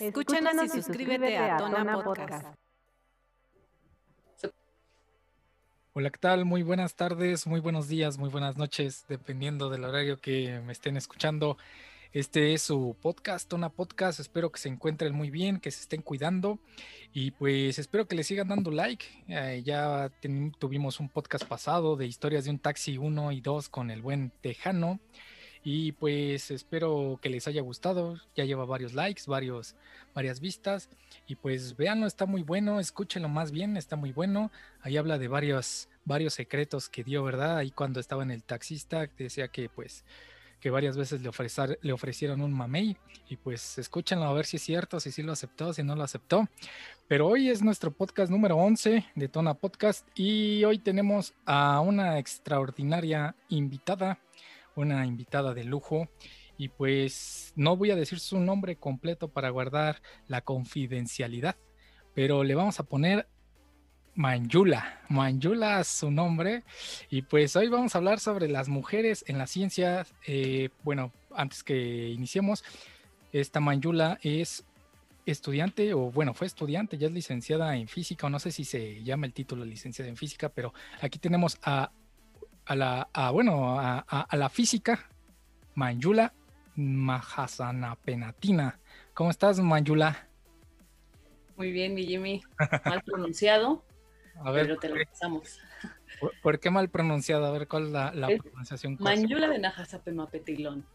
Escúchanos y suscríbete a Tona Podcast. Hola, ¿qué tal? Muy buenas tardes, muy buenos días, muy buenas noches, dependiendo del horario que me estén escuchando. Este es su podcast, Tona Podcast. Espero que se encuentren muy bien, que se estén cuidando y pues espero que le sigan dando like. Eh, ya tuvimos un podcast pasado de historias de un taxi 1 y 2 con el buen Tejano. Y pues espero que les haya gustado. Ya lleva varios likes, varios, varias vistas. Y pues véanlo, está muy bueno. Escúchenlo más bien, está muy bueno. Ahí habla de varios, varios secretos que dio, ¿verdad? Ahí cuando estaba en el taxista, decía que pues que varias veces le, le ofrecieron un mamey y pues escúchenlo a ver si es cierto, si sí lo aceptó, si no lo aceptó. Pero hoy es nuestro podcast número 11 de Tona Podcast y hoy tenemos a una extraordinaria invitada una invitada de lujo y pues no voy a decir su nombre completo para guardar la confidencialidad, pero le vamos a poner Manjula, Manjula su nombre y pues hoy vamos a hablar sobre las mujeres en la ciencia. Eh, bueno, antes que iniciemos, esta Manjula es estudiante o bueno, fue estudiante, ya es licenciada en física o no sé si se llama el título licenciada en física, pero aquí tenemos a a la, bueno, a, la física, Manjula Mahasanapenatina. ¿Cómo estás, Manjula? Muy bien, mi Jimmy. Mal pronunciado, a ver, pero te lo pasamos. ¿Por, qué mal pronunciado? A ver, ¿cuál es la, pronunciación? Manjula de Najasapetilón.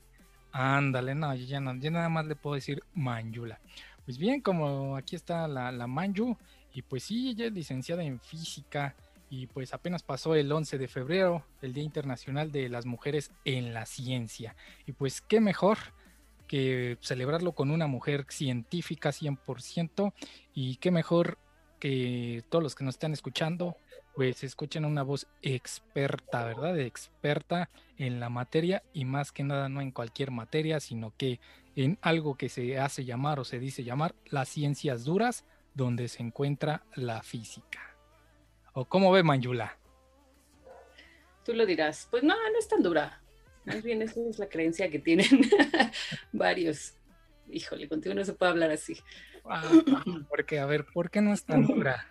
Ándale, no yo, ya no, yo nada más le puedo decir Manjula. Pues bien, como aquí está la, la Manju, y pues sí, ella es licenciada en física, y pues apenas pasó el 11 de febrero, el Día Internacional de las Mujeres en la Ciencia. Y pues qué mejor que celebrarlo con una mujer científica 100% y qué mejor que todos los que nos están escuchando pues escuchen una voz experta, ¿verdad? Experta en la materia y más que nada no en cualquier materia, sino que en algo que se hace llamar o se dice llamar las ciencias duras, donde se encuentra la física. ¿O cómo ve Manjula? Tú lo dirás. Pues no, no es tan dura. Más bien esa es la creencia que tienen varios. Híjole, contigo no se puede hablar así. Ah, porque, a ver, ¿por qué no es tan dura?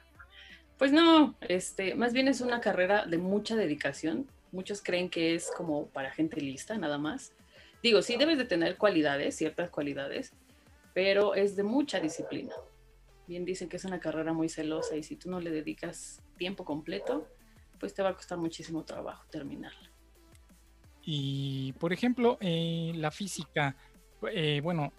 Pues no, este, más bien es una carrera de mucha dedicación. Muchos creen que es como para gente lista, nada más. Digo, sí debes de tener cualidades, ciertas cualidades, pero es de mucha disciplina bien dicen que es una carrera muy celosa y si tú no le dedicas tiempo completo, pues te va a costar muchísimo trabajo terminarla. Y por ejemplo, eh, la física, eh, bueno,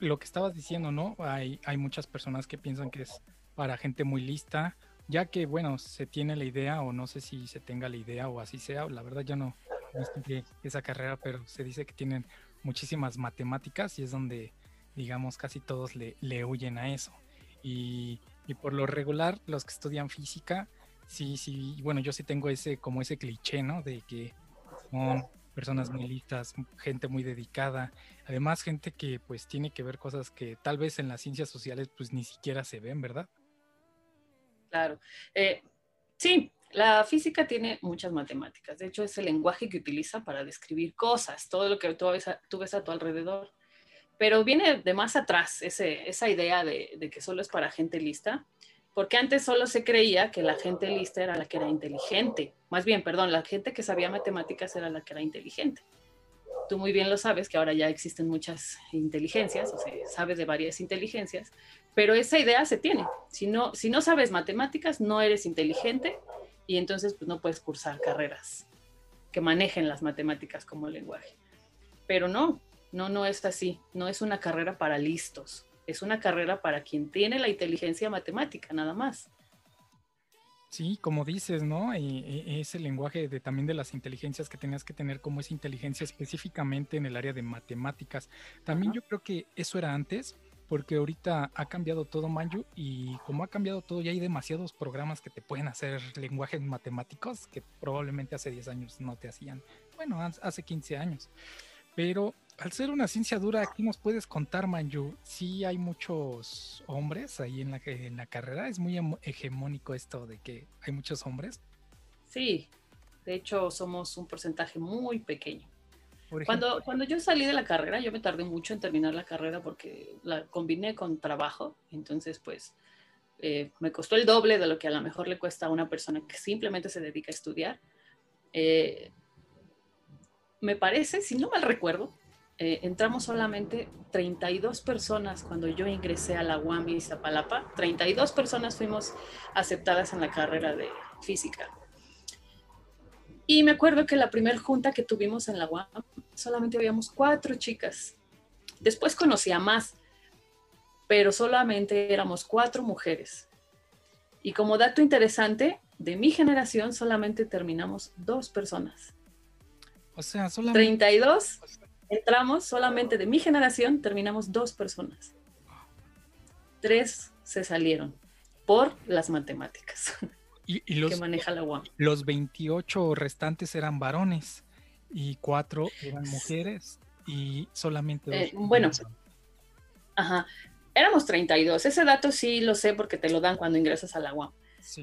lo que estabas diciendo, ¿no? Hay, muchas personas que piensan que es para gente muy lista, ya que, bueno, se tiene la idea, o no sé si se tenga la idea o así sea, la verdad yo no, estudié esa carrera, pero se dice que tienen muchísimas matemáticas y es donde, digamos, casi todos le huyen a eso. Y, por lo regular, los que estudian física, sí, sí, bueno, yo sí tengo ese, como ese cliché, ¿no? De que son personas muy listas, gente muy dedicada, además gente que pues tiene que ver cosas que tal vez en las ciencias sociales pues ni siquiera se ven, ¿verdad? Claro. Eh, sí, la física tiene muchas matemáticas. De hecho, es el lenguaje que utiliza para describir cosas, todo lo que tú ves a tu alrededor. Pero viene de más atrás esa idea de, que solo es para gente lista, porque antes solo se creía que la gente lista era la que era inteligente. Más bien, perdón, la gente que sabía matemáticas era la que era inteligente. Tú muy bien lo sabes que ahora ya existen muchas inteligencias, o sea, sabes de varias inteligencias, pero esa idea se tiene. Si no, si no sabes matemáticas, no eres inteligente y entonces pues, no puedes cursar carreras que manejen las matemáticas como lenguaje. Pero no, no, no es así. No es una carrera para listos. Es una carrera para quien tiene la inteligencia matemática, nada más. Sí, como dices, ¿no? Y, ese lenguaje de también de las inteligencias que tenías que tener como esa inteligencia específicamente en el área de matemáticas. También yo creo que eso era antes, porque ahorita ha cambiado todo Manju y como ha cambiado todo ya hay demasiados programas que te pueden hacer lenguajes matemáticos que probablemente hace 10 años no te hacían. Bueno, hace 15 años. Pero al ser una ciencia dura, aquí nos puedes contar, Manju, sí hay muchos hombres ahí en la, en la carrera, es muy hegemónico esto de que hay muchos hombres. Sí, de hecho somos un porcentaje muy pequeño. Cuando, cuando yo salí de la carrera, yo me tardé mucho en terminar la carrera porque la combiné con trabajo, entonces pues eh, me costó el doble de lo que a lo mejor le cuesta a una persona que simplemente se dedica a estudiar. Eh, me parece, si no mal recuerdo, eh, entramos solamente 32 personas cuando yo ingresé a la UAM y Zapalapa. 32 personas fuimos aceptadas en la carrera de física. Y me acuerdo que la primera junta que tuvimos en la UAM solamente habíamos cuatro chicas. Después conocí a más, pero solamente éramos cuatro mujeres. Y como dato interesante, de mi generación solamente terminamos dos personas. O sea, solamente... 32 entramos, solamente de mi generación terminamos dos personas. Tres se salieron por las matemáticas y, los, que maneja la UAM. Los 28 restantes eran varones y cuatro eran mujeres y solamente dos. Eh, bueno, ajá, éramos 32. Ese dato sí lo sé porque te lo dan cuando ingresas a la UAM.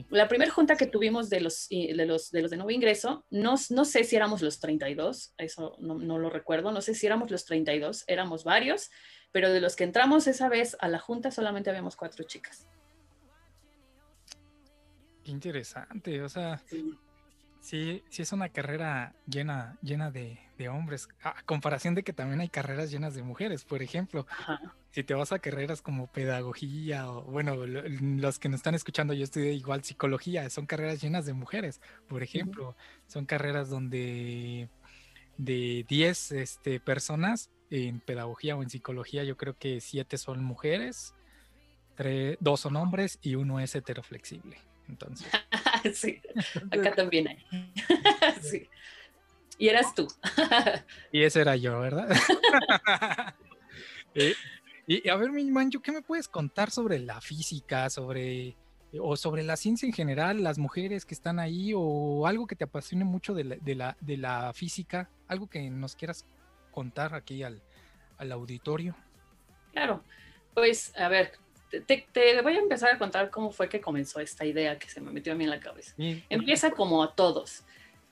La primera junta que tuvimos de los, de los, de los de nuevo ingreso, no, no sé si éramos los 32, eso no, no, lo recuerdo, no sé si éramos los 32, éramos varios, pero de los que entramos esa vez a la junta solamente habíamos cuatro chicas. Qué interesante, o sea, sí, sí, es una carrera llena, llena de, de, hombres, a comparación de que también hay carreras llenas de mujeres, por ejemplo. Ajá si te vas a carreras como pedagogía o, bueno, los que nos están escuchando, yo estudié igual psicología, son carreras llenas de mujeres, por ejemplo, son carreras donde de 10 este, personas en pedagogía o en psicología, yo creo que 7 son mujeres, 2 son hombres y uno es heteroflexible. Entonces. sí, acá también hay. sí. Y eras tú. y ese era yo, ¿verdad? eh, y a ver, mi manjo, ¿qué me puedes contar sobre la física, sobre o sobre la ciencia en general, las mujeres que están ahí, o algo que te apasione mucho de la, de la, física, algo que nos quieras contar aquí al, auditorio? Claro, pues a ver, te, voy a empezar a contar cómo fue que comenzó esta idea que se me metió a mí en la cabeza. Empieza como a todos.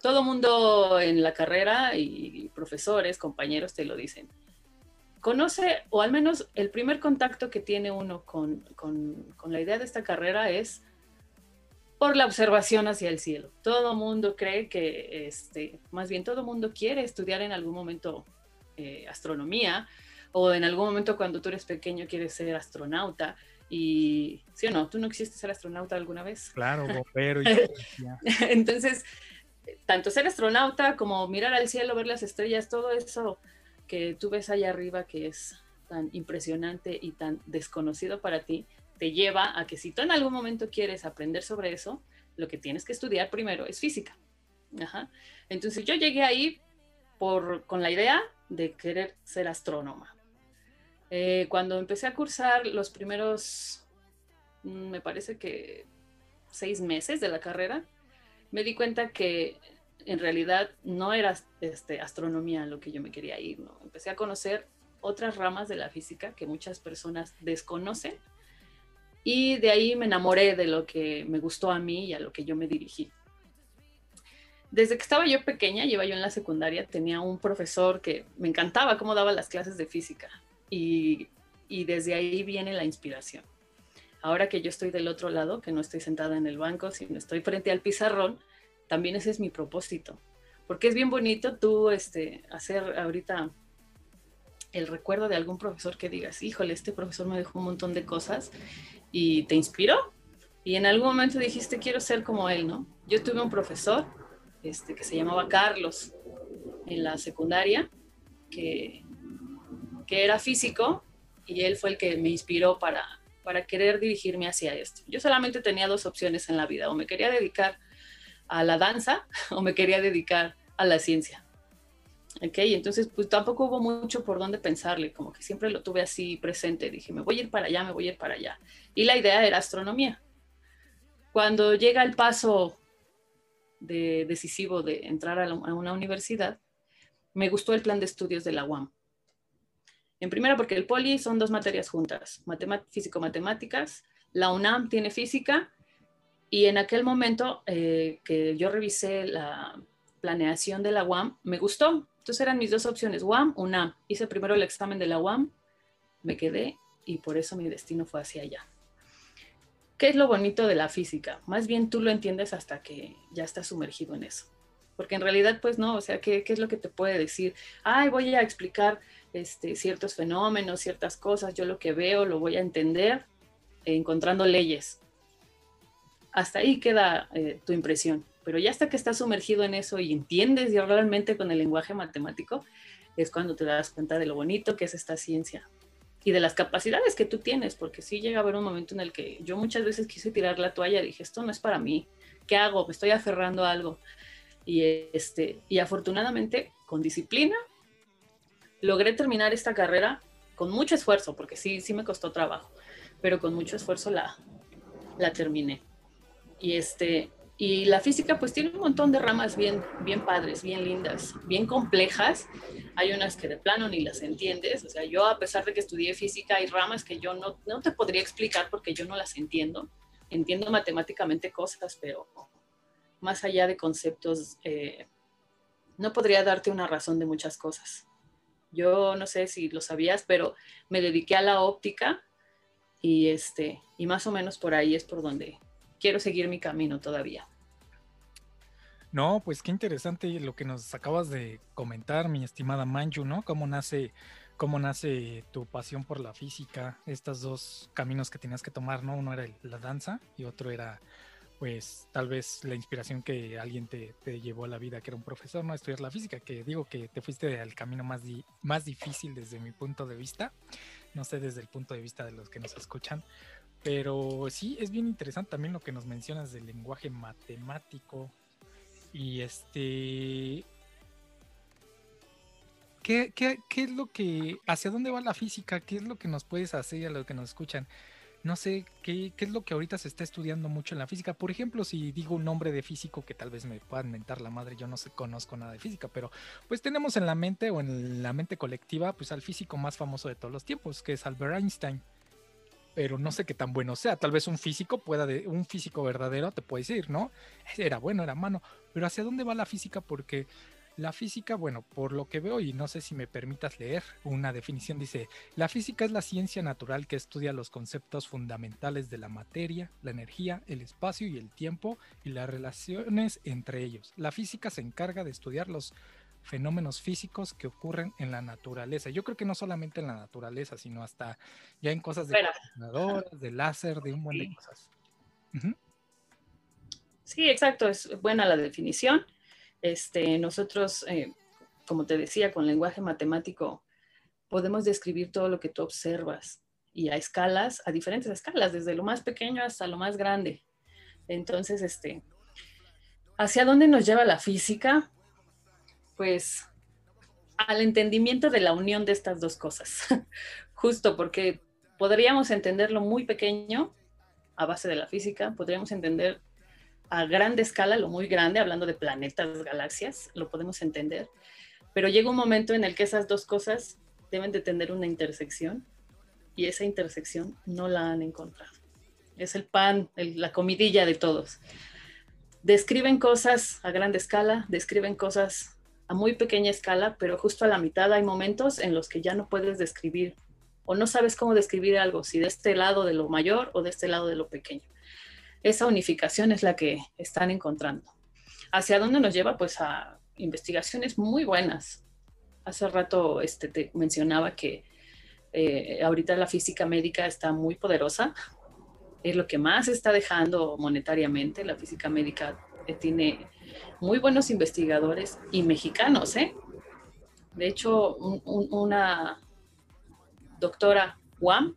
Todo mundo en la carrera y profesores, compañeros te lo dicen conoce, o al menos el primer contacto que tiene uno con, la idea de esta carrera es por la observación hacia el cielo. Todo mundo cree que, este, más bien todo mundo quiere estudiar en algún momento eh, astronomía, o en algún momento cuando tú eres pequeño quieres ser astronauta. Y, ¿sí o no? ¿Tú no quisiste ser astronauta alguna vez? Claro, bombero. Y Entonces, tanto ser astronauta como mirar al cielo, ver las estrellas, todo eso que tú ves allá arriba que es tan impresionante y tan desconocido para ti, te lleva a que si tú en algún momento quieres aprender sobre eso, lo que tienes que estudiar primero es física. Entonces yo llegué ahí por, con la idea de querer ser astrónoma. Eh, cuando empecé a cursar los primeros, mm, me parece que seis meses de la carrera, me di cuenta que en realidad no era este, astronomía lo que yo me quería ir, ¿no? Empecé a conocer otras ramas de la física que muchas personas desconocen y de ahí me enamoré de lo que me gustó a mí y a lo que yo me dirigí. Desde que estaba yo pequeña, lleva yo en la secundaria, tenía un profesor que me encantaba cómo daba las clases de física y, desde ahí viene la inspiración. Ahora que yo estoy del otro lado, que no estoy sentada en el banco, sino estoy frente al pizarrón, también ese es mi propósito, porque es bien bonito tú este, hacer ahorita el recuerdo de algún profesor que digas, híjole, este profesor me dejó un montón de cosas y te inspiró. Y en algún momento dijiste, quiero ser como él, ¿no? Yo tuve un profesor este, que se llamaba Carlos en la secundaria, que, que era físico y él fue el que me inspiró para, para querer dirigirme hacia esto. Yo solamente tenía dos opciones en la vida, o me quería dedicar a la danza o me quería dedicar a la ciencia. Ok, entonces pues tampoco hubo mucho por dónde pensarle, como que siempre lo tuve así presente, dije, me voy a ir para allá, me voy a ir para allá. Y la idea era astronomía. Cuando llega el paso de, decisivo de entrar a, una universidad, me gustó el plan de estudios de la UAM. En primera porque el poli son dos materias juntas, físico-matemáticas, la UNAM tiene física y en aquel momento eh, que yo revisé la, planeación de la UAM, me gustó. Entonces eran mis dos opciones, UAM, UNAM. Hice primero el examen de la UAM, me quedé y por eso mi destino fue hacia allá. ¿Qué es lo bonito de la física? Más bien tú lo entiendes hasta que ya estás sumergido en eso. Porque en realidad, pues no, o sea, ¿qué, qué es lo que te puede decir? Ay, voy a explicar este, ciertos fenómenos, ciertas cosas, yo lo que veo lo voy a entender encontrando leyes. Hasta ahí queda eh, tu impresión. Pero ya hasta que estás sumergido en eso y entiendes ya realmente con el lenguaje matemático, es cuando te das cuenta de lo bonito que es esta ciencia y de las capacidades que tú tienes, porque sí llega a haber un momento en el que yo muchas veces quise tirar la toalla, dije, esto no es para mí, ¿qué hago? Me estoy aferrando a algo. Y, este, y afortunadamente, con disciplina, logré terminar esta carrera con mucho esfuerzo, porque sí, sí me costó trabajo, pero con mucho esfuerzo la, la terminé. Y, este, y la física pues tiene un montón de ramas bien, bien padres, bien lindas, bien complejas. Hay unas que de plano ni las entiendes. O sea, yo a pesar de que estudié física, hay ramas que yo no, no te podría explicar porque yo no las entiendo. Entiendo matemáticamente cosas, pero más allá de conceptos, eh, no podría darte una razón de muchas cosas. Yo no sé si lo sabías, pero me dediqué a la óptica y, este, y más o menos por ahí es por donde quiero seguir mi camino todavía. No, pues qué interesante lo que nos acabas de comentar, mi estimada Manju, ¿no? Cómo nace, cómo nace tu pasión por la física, estos dos caminos que tenías que tomar, ¿no? Uno era la danza y otro era pues tal vez la inspiración que alguien te, llevó a la vida, que era un profesor, no estudiar la física, que digo que te fuiste al camino más, más difícil desde mi punto de vista, no sé desde el punto de vista de los que nos escuchan, pero sí es bien interesante también lo que nos mencionas del lenguaje matemático y este... ¿Qué, qué, qué es lo que, hacia dónde va la física? ¿Qué es lo que nos puedes hacer a los que nos escuchan? No sé ¿qué, es lo que ahorita se está estudiando mucho en la física. Por ejemplo, si digo un nombre de físico que tal vez me puedan mentar la madre, yo no sé, conozco nada de física, pero pues tenemos en la mente o en la mente colectiva, pues al físico más famoso de todos los tiempos, que es Albert Einstein. Pero no sé qué tan bueno sea. Tal vez un físico pueda, de, un físico verdadero te puede decir, ¿no? Era bueno, era malo. Pero ¿hacia dónde va la física? Porque la física, bueno, por lo que veo y no sé si me permitas leer una definición, dice, la física es la ciencia natural que estudia los conceptos fundamentales de la materia, la energía, el espacio y el tiempo y las relaciones entre ellos. La física se encarga de estudiar los fenómenos físicos que ocurren en la naturaleza. Yo creo que no solamente en la naturaleza, sino hasta ya en cosas de computadoras, de láser, de un montón de cosas. Sí, exacto, es buena la definición. Este, nosotros, eh, como te decía, con lenguaje matemático podemos describir todo lo que tú observas y a escalas, a diferentes escalas, desde lo más pequeño hasta lo más grande. Entonces, este, ¿hacia dónde nos lleva la física? Pues al entendimiento de la unión de estas dos cosas, justo porque podríamos entenderlo muy pequeño a base de la física, podríamos entender a grande escala, lo muy grande, hablando de planetas, galaxias, lo podemos entender, pero llega un momento en el que esas dos cosas deben de tener una intersección y esa intersección no la han encontrado. Es el pan, la comidilla de todos. Describen cosas a grande escala, describen cosas a muy pequeña escala, pero justo a la mitad hay momentos en los que ya no puedes describir o no sabes cómo describir algo, si de este lado de lo mayor o de este lado de lo pequeño esa unificación es la que están encontrando. ¿Hacia dónde nos lleva? Pues a investigaciones muy buenas. Hace rato este, te mencionaba que eh, ahorita la física médica está muy poderosa, es lo que más está dejando monetariamente. La física médica eh, tiene muy buenos investigadores y mexicanos, ¿eh? De hecho, una doctora Juan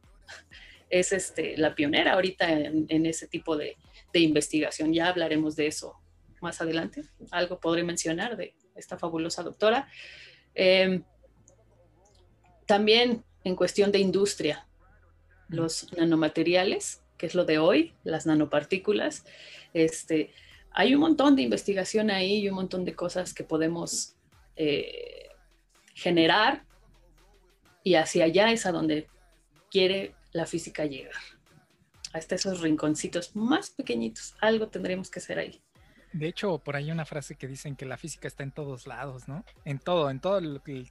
es este, la pionera ahorita en, ese tipo de, investigación. Ya hablaremos de eso más adelante. Algo podré mencionar de esta fabulosa doctora. Em, también en cuestión de industria, los nanomateriales, que es lo de hoy, las nanopartículas. Este, hay un montón de investigación ahí y un montón de cosas que podemos eh, generar y hacia allá es a donde quiere la física llegar. Hasta esos rinconcitos más pequeñitos. Algo tendremos que hacer ahí. De hecho, por ahí una frase que dicen que la física está en todos lados, ¿no? En todo, en todo,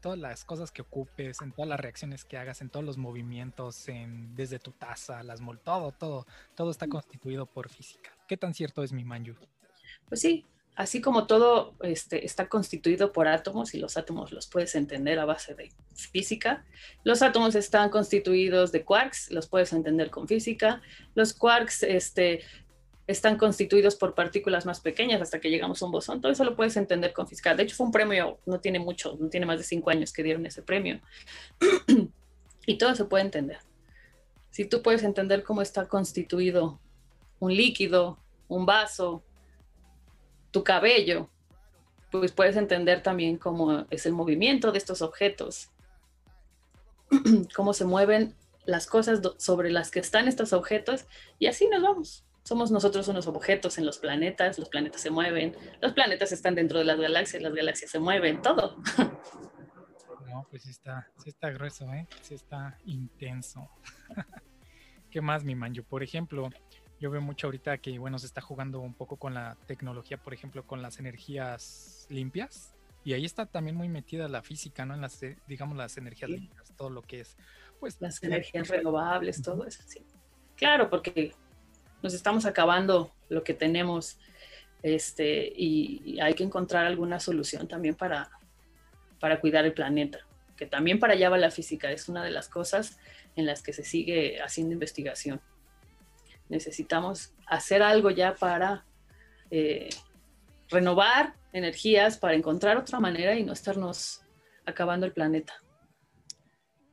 todas las cosas que ocupes, en todas las reacciones que hagas, en todos los movimientos, en, desde tu taza, las todo, todo, todo está constituido por física. ¿Qué tan cierto es mi manju? Pues sí, así como todo este, está constituido por átomos y los átomos los puedes entender a base de física, los átomos están constituidos de quarks, los puedes entender con física, los quarks este, están constituidos por partículas más pequeñas hasta que llegamos a un bosón. Todo eso lo puedes entender con física. De hecho, fue un premio, no tiene mucho, no tiene más de cinco años que dieron ese premio. y todo se puede entender. Si tú puedes entender cómo está constituido un líquido, un vaso, tu cabello, pues puedes entender también cómo es el movimiento de estos objetos, cómo se mueven las cosas sobre las que están estos objetos y así nos vamos somos nosotros unos objetos en los planetas, los planetas se mueven, los planetas están dentro de las galaxias, las galaxias se mueven, todo. No, pues está, sí está grueso, ¿eh? Sí está intenso. ¿Qué más, mi manjo? Por ejemplo, yo veo mucho ahorita que, bueno, se está jugando un poco con la tecnología, por ejemplo, con las energías limpias. Y ahí está también muy metida la física, ¿no? En las, eh, digamos, las energías limpias, todo lo que es, pues... Las energías renovables, todo eso, sí. Claro, porque nos estamos acabando lo que tenemos este, y, hay que encontrar alguna solución también para, para cuidar el planeta, que también para allá va la física, es una de las cosas en las que se sigue haciendo investigación. Necesitamos hacer algo ya para eh, renovar energías, para encontrar otra manera y no estarnos acabando el planeta.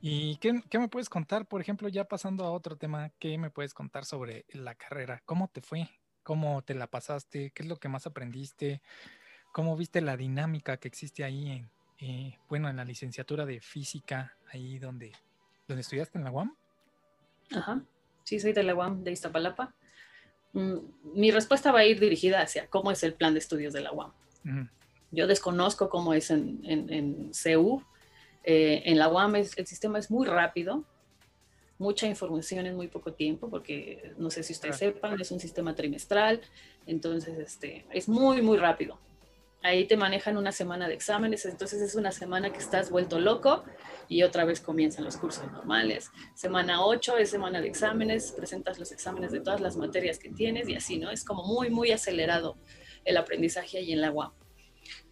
¿Y qué, qué, me puedes contar, por ejemplo, ya pasando a otro tema, qué me puedes contar sobre la carrera? ¿Cómo te fue? ¿Cómo te la pasaste? ¿Qué es lo que más aprendiste? ¿Cómo viste la dinámica que existe ahí en, eh, bueno, en la licenciatura de física, ahí donde, donde estudiaste en la UAM? Ajá, sí, soy de la UAM de Iztapalapa. Mm, mi respuesta va a ir dirigida hacia cómo es el plan de estudios de la UAM. Yo desconozco cómo es en, en, en CEU, eh, en la UAM el sistema es muy rápido, mucha información en muy poco tiempo, porque no sé si ustedes sepan, es un sistema trimestral, entonces este, es muy, muy rápido. Ahí te manejan una semana de exámenes, entonces es una semana que estás vuelto loco y otra vez comienzan los cursos normales. Semana 8 es semana de exámenes, presentas los exámenes de todas las materias que tienes y así, ¿no? Es como muy, muy acelerado el aprendizaje ahí en la UAM.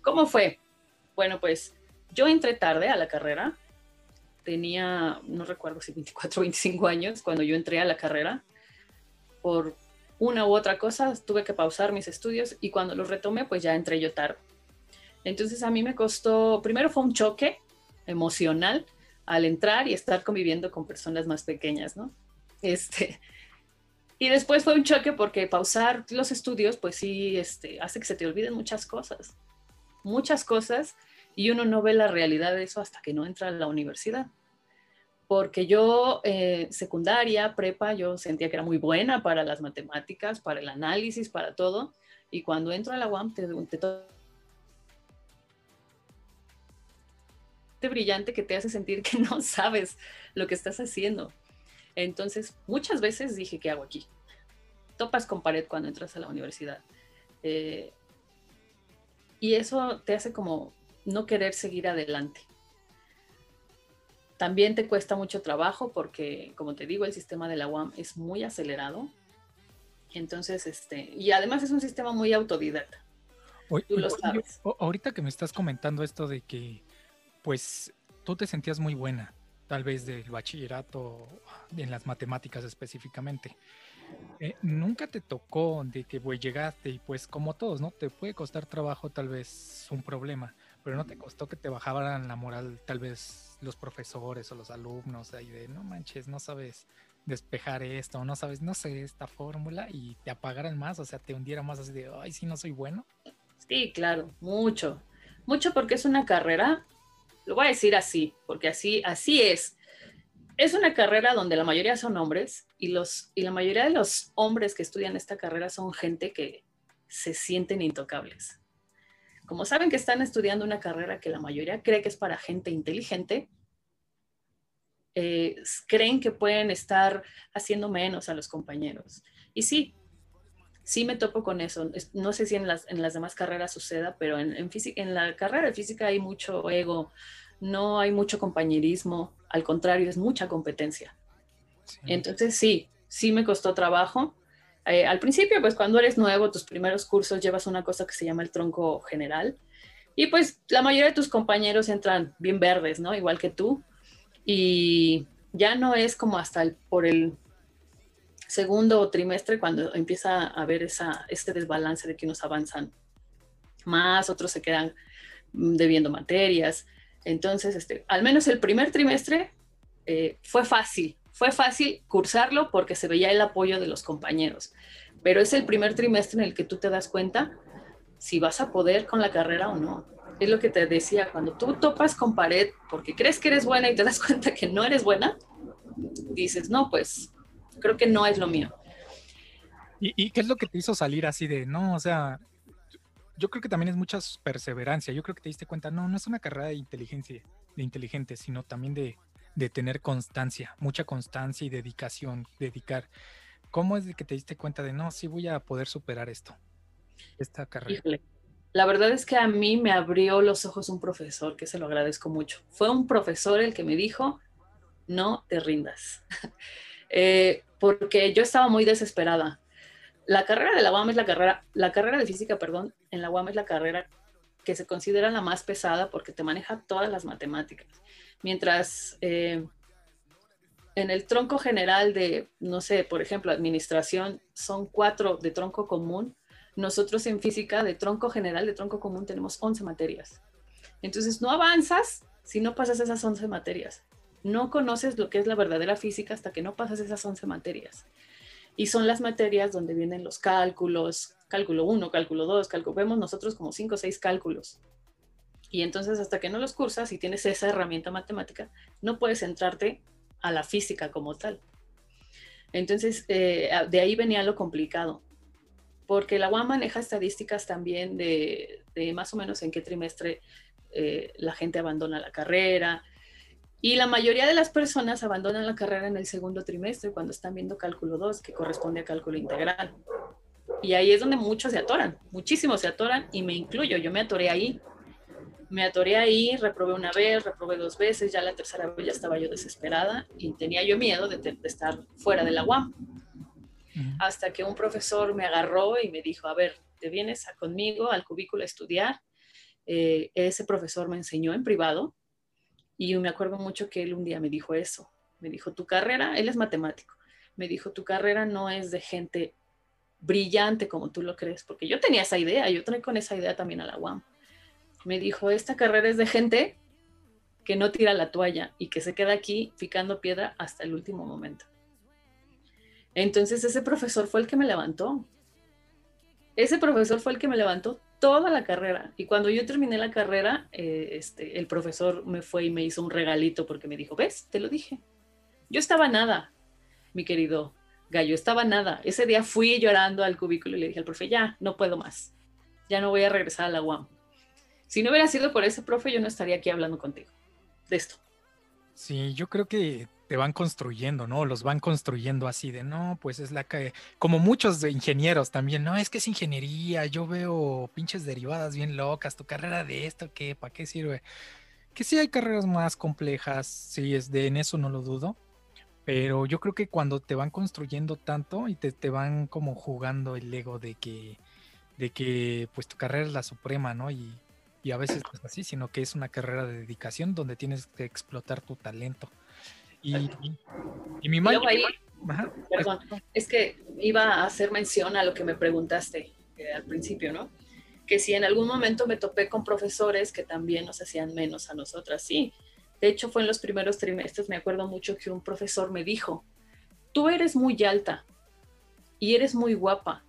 ¿Cómo fue? Bueno, pues yo entré tarde a la carrera, tenía, no recuerdo si 24 o 25 años cuando yo entré a la carrera. Por una u otra cosa tuve que pausar mis estudios y cuando los retomé pues ya entré yo tarde. Entonces a mí me costó, primero fue un choque emocional al entrar y estar conviviendo con personas más pequeñas, ¿no? Este, y después fue un choque porque pausar los estudios pues sí este, hace que se te olviden muchas cosas, muchas cosas y uno no ve la realidad de eso hasta que no entra a la universidad. Porque yo, eh, secundaria, prepa, yo sentía que era muy buena para las matemáticas, para el análisis, para todo. Y cuando entro a la UAM, te, te brillante que te hace sentir que no sabes lo que estás haciendo. Entonces, muchas veces dije, ¿qué hago aquí? Topas con pared cuando entras a la universidad. Eh, y eso te hace como no querer seguir adelante. También te cuesta mucho trabajo porque, como te digo, el sistema de la UAM es muy acelerado. Entonces, este, y además es un sistema muy autodidacta. tú lo sabes. ahorita que me estás comentando esto de que, pues, tú te sentías muy buena, tal vez del bachillerato, en las matemáticas específicamente. Eh, nunca te tocó de que pues, llegaste y pues como todos, ¿no? Te puede costar trabajo tal vez un problema pero no te costó que te bajaran la moral tal vez los profesores o los alumnos ahí de no manches, no sabes despejar esto, no sabes, no sé, esta fórmula y te apagaran más, o sea, te hundieran más así de, ay, sí, no soy bueno. Sí, claro, mucho, mucho porque es una carrera, lo voy a decir así, porque así, así es. Es una carrera donde la mayoría son hombres y, los, y la mayoría de los hombres que estudian esta carrera son gente que se sienten intocables como saben que están estudiando una carrera que la mayoría cree que es para gente inteligente, eh, creen que pueden estar haciendo menos a los compañeros. Y sí, sí me topo con eso. No sé si en las, en las demás carreras suceda, pero en, en, en la carrera de física hay mucho ego, no hay mucho compañerismo, al contrario, es mucha competencia. Entonces sí, sí me costó trabajo. Eh, al principio, pues cuando eres nuevo, tus primeros cursos llevas una cosa que se llama el tronco general. Y pues la mayoría de tus compañeros entran bien verdes, ¿no? Igual que tú. Y ya no es como hasta el, por el segundo trimestre cuando empieza a haber esa, este desbalance de que unos avanzan más, otros se quedan debiendo materias. Entonces, este, al menos el primer trimestre eh, fue fácil, fue fácil cursarlo porque se veía el apoyo de los compañeros, pero es el primer trimestre en el que tú te das cuenta si vas a poder con la carrera o no. Es lo que te decía, cuando tú topas con pared porque crees que eres buena y te das cuenta que no eres buena, dices, no, pues creo que no es lo mío. ¿Y, qué es lo que te hizo salir así de, no, o sea, yo creo que también es mucha perseverancia, yo creo que te diste cuenta, no, no es una carrera de inteligencia, de inteligente, sino también de, de tener constancia, mucha constancia y dedicación, dedicar. ¿Cómo es de que te diste cuenta de, no, sí voy a poder superar esto, esta carrera? La verdad es que a mí me abrió los ojos un profesor, que se lo agradezco mucho. Fue un profesor el que me dijo, no te rindas. Eh, porque yo estaba muy desesperada. La carrera de la UAM es la carrera, la carrera de física, perdón, en la UAM es la carrera que se considera la más pesada porque te maneja todas las matemáticas. Mientras eh, en el tronco general de, no sé, por ejemplo, administración, son cuatro de tronco común, nosotros en física de tronco general, de tronco común, tenemos 11 materias. Entonces, no avanzas si no pasas esas 11 materias no conoces lo que es la verdadera física hasta que no pasas esas 11 materias. Y son las materias donde vienen los cálculos, cálculo 1, cálculo 2, cálculo, vemos nosotros como 5 o 6 cálculos. Y entonces hasta que no los cursas y tienes esa herramienta matemática, no puedes entrarte a la física como tal. Entonces, eh, de ahí venía lo complicado, porque la UAM maneja estadísticas también de, más o menos en qué trimestre eh, la gente abandona la carrera, y la mayoría de las personas abandonan la carrera en el segundo trimestre cuando están viendo cálculo 2, que corresponde a cálculo integral. Y ahí es donde muchos se atoran, muchísimos se atoran y me incluyo, yo me atoré ahí. Me atoré ahí, reprobé una vez, reprobé dos veces, ya la tercera vez ya estaba yo desesperada y tenía yo miedo de, estar fuera de la UAM. Hasta que un profesor me agarró y me dijo, a ver, te vienes conmigo al cubículo a estudiar. Eh, ese profesor me enseñó en privado, y me acuerdo mucho que él un día me dijo eso. Me dijo, tu carrera, él es matemático, me dijo, tu carrera no es de gente brillante como tú lo crees, porque yo tenía esa idea, yo traí con esa idea también a la UAM. Me dijo, esta carrera es de gente que no tira la toalla y que se queda aquí picando piedra hasta el último momento. Entonces ese profesor fue el que me levantó. Ese profesor fue el que me levantó toda la carrera. Y cuando yo terminé la carrera, eh, este, el profesor me fue y me hizo un regalito porque me dijo, ves, te lo dije. Yo estaba nada, mi querido gallo, estaba nada. Ese día fui llorando al cubículo y le dije al profe, ya, no puedo más. Ya no voy a regresar a la UAM. Si no hubiera sido por ese profe, yo no estaría aquí hablando contigo de esto. Sí, yo creo que te van construyendo, ¿no? Los van construyendo así de, no, pues es la que, como muchos ingenieros también, no, es que es ingeniería, yo veo pinches derivadas bien locas, tu carrera de esto, ¿qué? ¿Para qué sirve? Que sí hay carreras más complejas, sí, es de, en eso no lo dudo, pero yo creo que cuando te van construyendo tanto y te, te van como jugando el ego de que, de que pues tu carrera es la suprema, ¿no? Y, y a veces no es así, sino que es una carrera de dedicación donde tienes que explotar tu talento. Y, mi madre... perdón, es que iba a hacer mención a lo que me preguntaste eh, al principio, ¿no? Que si en algún momento me topé con profesores que también nos hacían menos a nosotras, sí. De hecho, fue en los primeros trimestres, me acuerdo mucho que un profesor me dijo, tú eres muy alta y eres muy guapa.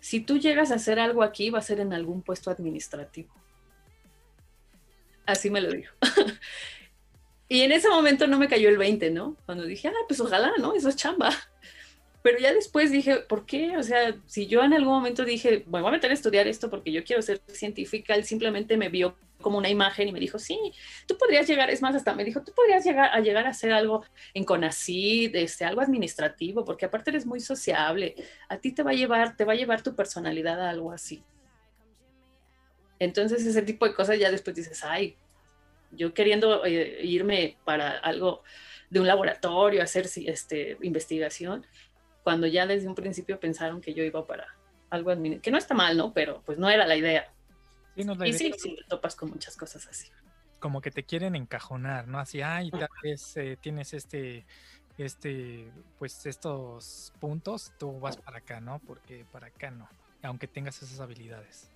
Si tú llegas a hacer algo aquí, va a ser en algún puesto administrativo. Así me lo dijo. Y en ese momento no me cayó el 20, ¿no? Cuando dije, ah, pues ojalá, ¿no? Eso es chamba. Pero ya después dije, ¿por qué? O sea, si yo en algún momento dije, bueno, voy a meter a estudiar esto porque yo quiero ser científica, él simplemente me vio como una imagen y me dijo, sí, tú podrías llegar, es más, hasta me dijo, tú podrías llegar a llegar a hacer algo en CONACYT, este, algo administrativo, porque aparte eres muy sociable, a ti te va a llevar, te va a llevar tu personalidad a algo así. Entonces ese tipo de cosas ya después dices, ay, yo queriendo eh, irme para algo de un laboratorio, hacer este, investigación, cuando ya desde un principio pensaron que yo iba para algo que no está mal, ¿no? Pero pues no era la idea. y sí, sí, te topas con muchas cosas así. Como que te quieren encajonar, ¿no? Así, ay, tal vez eh, tienes este, este, pues estos puntos, tú vas para acá, ¿no? Porque para acá no, aunque tengas esas habilidades.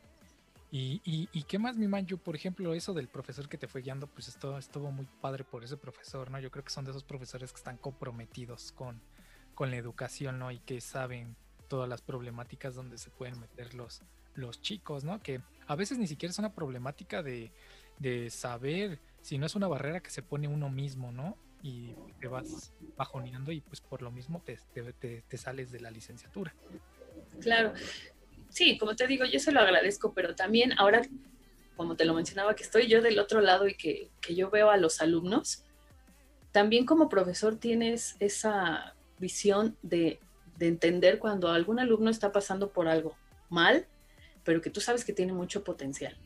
Y, y, qué más, mi man, yo, por ejemplo, eso del profesor que te fue guiando, pues esto estuvo muy padre por ese profesor, ¿no? Yo creo que son de esos profesores que están comprometidos con, con la educación, ¿no? Y que saben todas las problemáticas donde se pueden meter los, los chicos, ¿no? Que a veces ni siquiera es una problemática de, de saber, sino es una barrera que se pone uno mismo, ¿no? Y te vas bajoneando y pues por lo mismo te, te, te sales de la licenciatura. Claro, sí, como te digo, yo se lo agradezco, pero también ahora, como te lo mencionaba, que estoy yo del otro lado y que, yo veo a los alumnos, también como profesor tienes esa visión de, entender cuando algún alumno está pasando por algo mal, pero que tú sabes que tiene mucho potencial.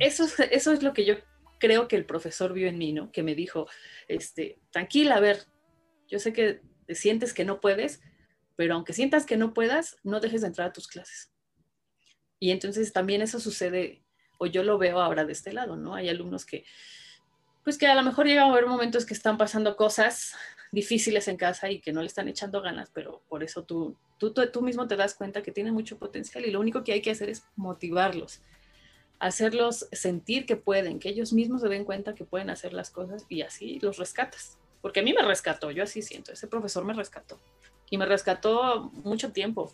Eso, eso es lo que yo creo que el profesor vio en mí, ¿no? Que me dijo, este, tranquila, a ver, yo sé que te sientes que no puedes, pero aunque sientas que no puedas, no dejes de entrar a tus clases. Y entonces también eso sucede, o yo lo veo ahora de este lado, ¿no? Hay alumnos que, pues que a lo mejor llegan a haber momentos que están pasando cosas difíciles en casa y que no le están echando ganas, pero por eso tú, tú, tú, mismo te das cuenta que tienen mucho potencial y lo único que hay que hacer es motivarlos, hacerlos sentir que pueden, que ellos mismos se den cuenta que pueden hacer las cosas y así los rescatas. Porque a mí me rescató, yo así siento, ese profesor me rescató y me rescató mucho tiempo.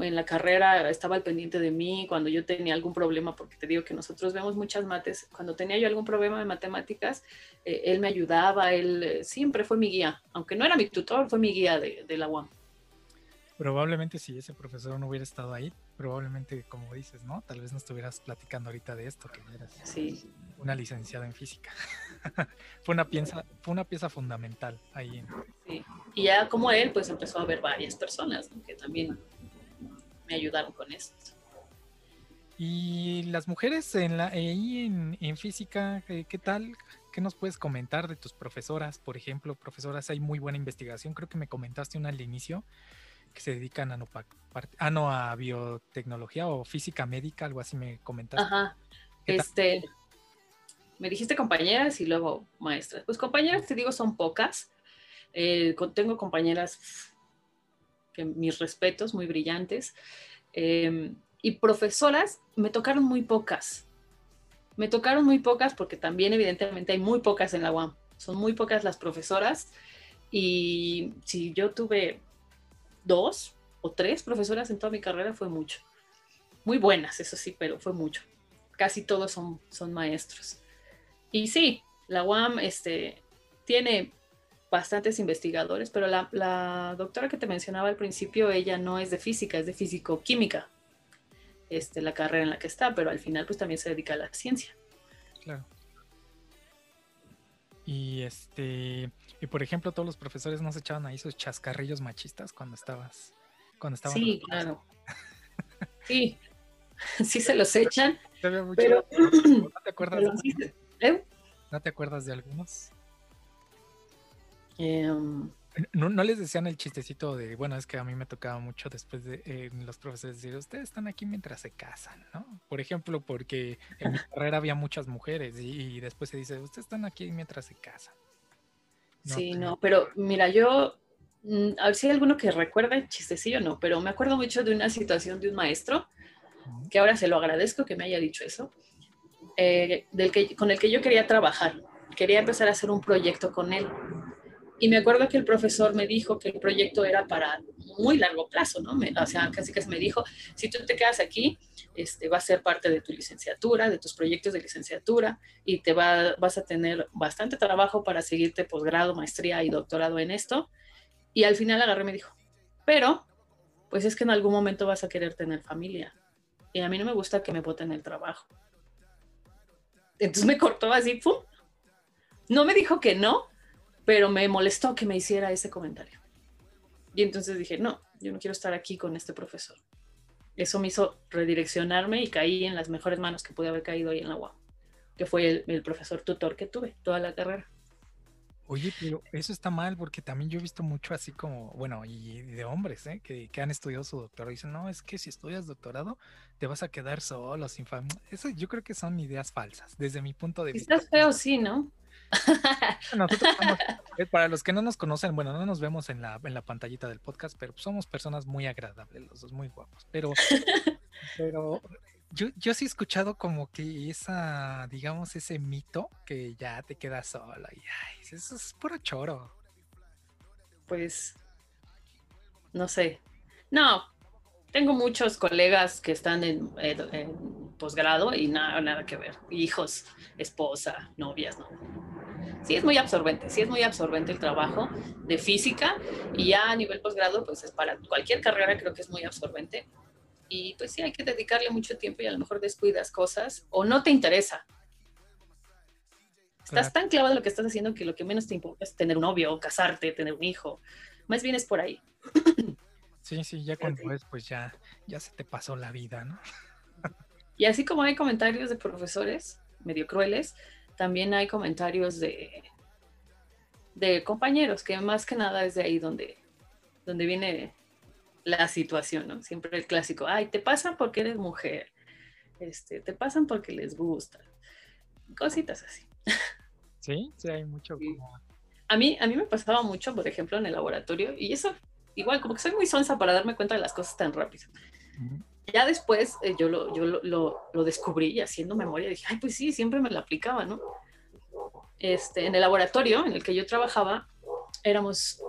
En la carrera estaba al pendiente de mí cuando yo tenía algún problema, porque te digo que nosotros vemos muchas mates. Cuando tenía yo algún problema de matemáticas, eh, él me ayudaba, él eh, siempre fue mi guía, aunque no era mi tutor, fue mi guía de, de la UAM. Probablemente si ese profesor no hubiera estado ahí, probablemente, como dices, ¿no? Tal vez no estuvieras platicando ahorita de esto, que eras una licenciada en física. fue, una pieza, fue una pieza fundamental ahí. Sí. Y ya como él, pues empezó a haber varias personas que también me ayudaron con esto. Y las mujeres en la, ahí en, en física, ¿qué tal? ¿Qué nos puedes comentar de tus profesoras? Por ejemplo, profesoras, hay muy buena investigación. Creo que me comentaste una al inicio que se dedican a, no, ah, no, a biotecnología o física médica, algo así me comentaste. Ajá. Este, me dijiste compañeras y luego maestras. Pues compañeras, te digo, son pocas. Eh, tengo compañeras que mis respetos, muy brillantes. Em, y profesoras, me tocaron muy pocas. Me tocaron muy pocas porque también evidentemente hay muy pocas en la UAM. Son muy pocas las profesoras. Y si yo tuve dos o tres profesoras en toda mi carrera fue mucho. Muy buenas, eso sí, pero fue mucho. Casi todos son, son maestros. Y sí, la UAM este, tiene bastantes investigadores, pero la, la, doctora que te mencionaba al principio, ella no es de física, es de físico-química, este, la carrera en la que está, pero al final pues también se dedica a la ciencia. Claro. Y este, y por ejemplo, todos los profesores no se echaban ahí esos chascarrillos machistas cuando estabas, cuando estaban. Sí, claro. sí, sí se los echan. pero, ¿No te acuerdas? de, ¿eh? ¿No te acuerdas de algunos? Em, no, no, les decían el chistecito de, bueno, es que a mí me tocaba mucho después de eh, los profesores decir, ustedes están aquí mientras se casan, ¿no? Por ejemplo, porque en mi carrera había muchas mujeres y, después se dice, ustedes están aquí mientras se casan. sí, no, pero mira, yo, mm, a ver si hay alguno que recuerde chistecillo, no, pero me acuerdo mucho de una situación de un maestro, que ahora se lo agradezco que me haya dicho eso, eh, del que, con el que yo quería trabajar, quería empezar a hacer un proyecto con él y me acuerdo que el profesor me dijo que el proyecto era para muy largo plazo, ¿no? o sea, casi que me dijo, si tú te quedas aquí, este, va a ser parte de tu licenciatura, de tus proyectos de licenciatura, y te va, vas a tener bastante trabajo para seguirte posgrado, maestría y doctorado en esto. Y al final agarré y me dijo, pero, pues es que en algún momento vas a querer tener familia. Y a mí no me gusta que me boten el trabajo. Entonces me cortó así, ¡pum! No me dijo que no, pero me molestó que me hiciera ese comentario. Y entonces dije, no, yo no quiero estar aquí con este profesor. Eso me hizo redireccionarme y caí en las mejores manos que pude haber caído ahí en la UAM, que fue el, el profesor tutor que tuve toda la carrera. Oye, pero eso está mal porque también yo he visto mucho así como, bueno, y de hombres, ¿eh? que, que han estudiado su doctorado. Dicen, no, es que si estudias doctorado te vas a quedar solo, sin familia. Eso yo creo que son ideas falsas, desde mi punto de vista. Estás feo, sí, ¿no? Nosotros somos, eh, para los que no nos conocen, bueno, no nos vemos en la, en la pantallita del podcast, pero somos personas muy agradables, los dos muy guapos. Pero, pero yo, yo sí he escuchado como que esa, digamos, ese mito que ya te quedas sola y ay, eso es puro choro. Pues, no sé. No, tengo muchos colegas que están en, en- en posgrado y nada, nada que ver. Hijos, esposa, novias, no. Sí es muy absorbente, sí es muy absorbente el trabajo de física y ya a nivel posgrado, pues es para cualquier carrera creo que es muy absorbente. Y pues sí, hay que dedicarle mucho tiempo y a lo mejor descuidas cosas o no te interesa. Estás Claro. tan clavado en lo que estás haciendo que lo que menos te importa es tener un novio, casarte, tener un hijo. Más bien es por ahí. Sí, sí, ya cuando ves, pues ya, ya se te pasó la vida, ¿no? Y así como hay comentarios de profesores medio crueles, también hay comentarios de, de compañeros, que más que nada es de ahí donde, donde viene la situación, ¿no? Siempre el clásico, ay, te pasan porque eres mujer, este, te pasan porque les gusta, cositas así. Sí, sí, hay mucho Sí. como... A mí, a mí me pasaba mucho, por ejemplo, en el laboratorio, y eso, igual, como que soy muy sonsa para darme cuenta de las cosas tan rápido. Ujú. ya después eh, yo, lo, yo lo, lo, lo descubrí y haciendo memoria dije, ay, pues sí, siempre me la aplicaba, ¿no? Este, en el laboratorio en el que yo trabajaba, éramos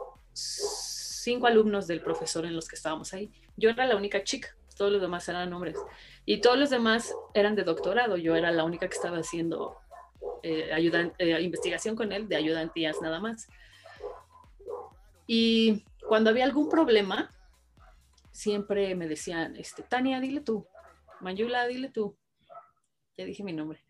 cinco alumnos del profesor en los que estábamos ahí. Yo era la única chica, todos los demás eran hombres. Y todos los demás eran de doctorado, yo era la única que estaba haciendo eh, ayudan- eh, investigación con él de ayudantías nada más. Y cuando había algún problema, siempre me decían, este, Tania, dile tú, Mayula, dile tú. Ya dije mi nombre.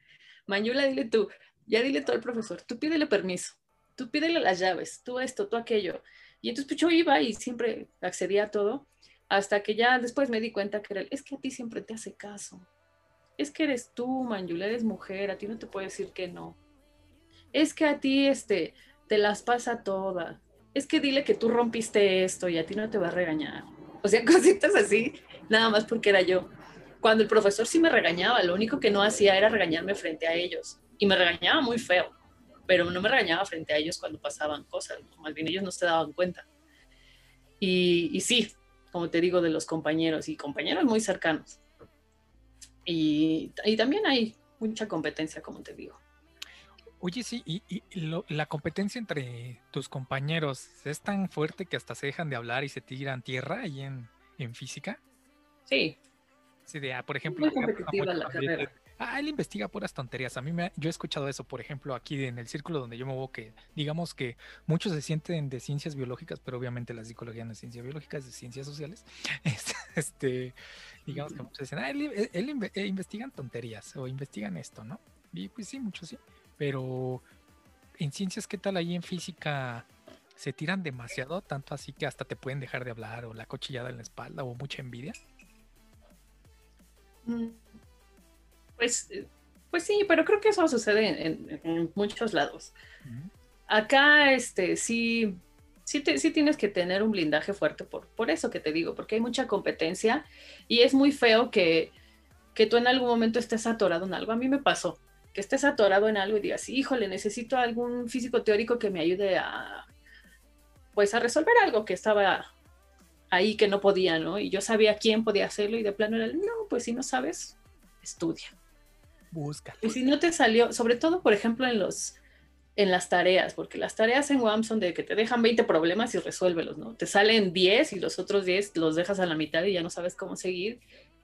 Mayula, dile tú, ya dile tú al profesor, tú pídele permiso, tú pídele las llaves, tú esto, tú aquello. Y entonces pues, yo iba y siempre accedía a todo, hasta que ya después me di cuenta que era, el, es que a ti siempre te hace caso. Es que eres tú, Mayula, eres mujer, a ti no te puede decir que no. Es que a ti, este, te las pasa todas. Es que dile que tú rompiste esto y a ti no te va a regañar. O sea, cositas así, nada más porque era yo. Cuando el profesor sí me regañaba, lo único que no hacía era regañarme frente a ellos. Y me regañaba muy feo, pero no me regañaba frente a ellos cuando pasaban cosas, ¿no? más bien ellos no se daban cuenta. Y, y sí, como te digo, de los compañeros y compañeros muy cercanos. Y, y también hay mucha competencia, como te digo. Oye, sí, y, y lo- la competencia entre tus compañeros es tan fuerte que hasta se dejan de hablar y se tiran tierra ahí en, en física. Sí, Sí, de, ah, por ejemplo, acá la carrera. Ah, él investiga puras tonterías. A mí me, ha- yo he escuchado eso, por ejemplo, aquí en el círculo donde yo me muevo, que digamos que muchos se sienten de ciencias biológicas, pero obviamente la psicología no es ciencia biológica, es de ciencias sociales. Este, este, digamos que muchos dicen, ah, él, él- eh, investigan tonterías o investigan esto, ¿no? Y pues sí, muchos sí. Pero en ciencias, ¿qué tal ahí en física? Se tiran demasiado, tanto así que hasta te pueden dejar de hablar o la cochillada en la espalda o mucha envidia. Mm, Pues, eh, pues sí, pero creo que eso sucede en, muchos lados. Acá, este, sí, sí, te- sí tienes que tener un blindaje fuerte por, por eso que te digo, porque hay mucha competencia y es muy feo que, que tú en algún momento estés atorado en algo. A mí me pasó, que estés atorado en algo y digas, híjole, necesito algún físico teórico que me ayude a, pues, a resolver algo que estaba ahí que no podía, ¿no? Y yo sabía quién podía hacerlo y de plano era, no, pues si no sabes, estudia. Búscalo. Y si no te salió, sobre todo, por ejemplo, en los en las tareas, porque las tareas en WAM son de que te dejan 20 problemas y resuélvelos, ¿no? Te salen 10 y los otros 10 los dejas a la mitad y ya no sabes cómo seguir.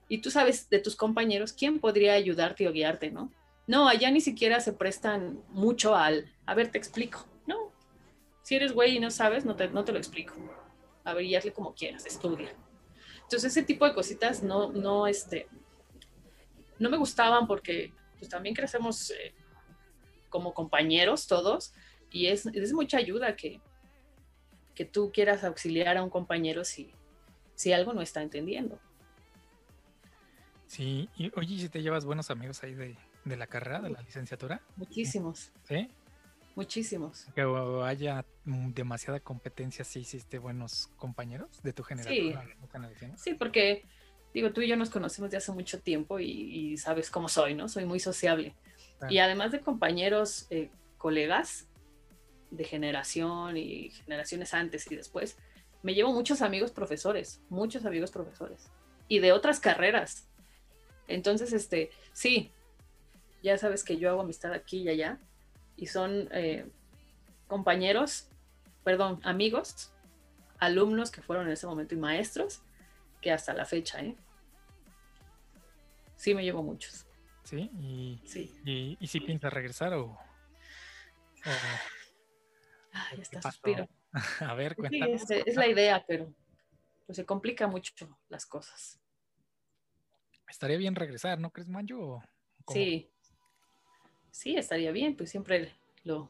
Y tú sabes de tus compañeros quién podría ayudarte o guiarte, ¿no? No, allá ni siquiera se prestan mucho al, a ver, te explico. No, si eres güey y no sabes, no te, no te lo explico. A ver, y hazle como quieras, estudia. Entonces, ese tipo de cositas no, no, este, no me gustaban porque pues también crecemos eh, como compañeros todos y es, es mucha ayuda que, que tú quieras auxiliar a un compañero si, si algo no está entendiendo. Sí, y oye, si te llevas buenos amigos ahí de, de la carrera, de la licenciatura? Muchísimos. ¿Sí? Muchísimos. Que haya demasiada competencia, si hiciste buenos compañeros de tu generación. Sí. porque digo, tú y yo nos conocemos de hace mucho tiempo y, sabes cómo soy, ¿no? Soy muy sociable. Y además de compañeros, eh, colegas de generación y generaciones antes y después, me llevo muchos amigos profesores, muchos amigos profesores y de otras carreras. Entonces, este, sí, ya sabes que yo hago amistad aquí y allá y son eh, compañeros, perdón, amigos, alumnos que fueron en ese momento y maestros que hasta la fecha, ¿eh? Sí, me llevo muchos. Sí, y, sí. y, si piensas regresar o... ya está, suspiro. A ver, cuéntame. Sí, es, la idea, pero pues se complica mucho las cosas. Estaría bien regresar, ¿no crees, Manjo? Sí, sí, estaría bien, pues siempre lo,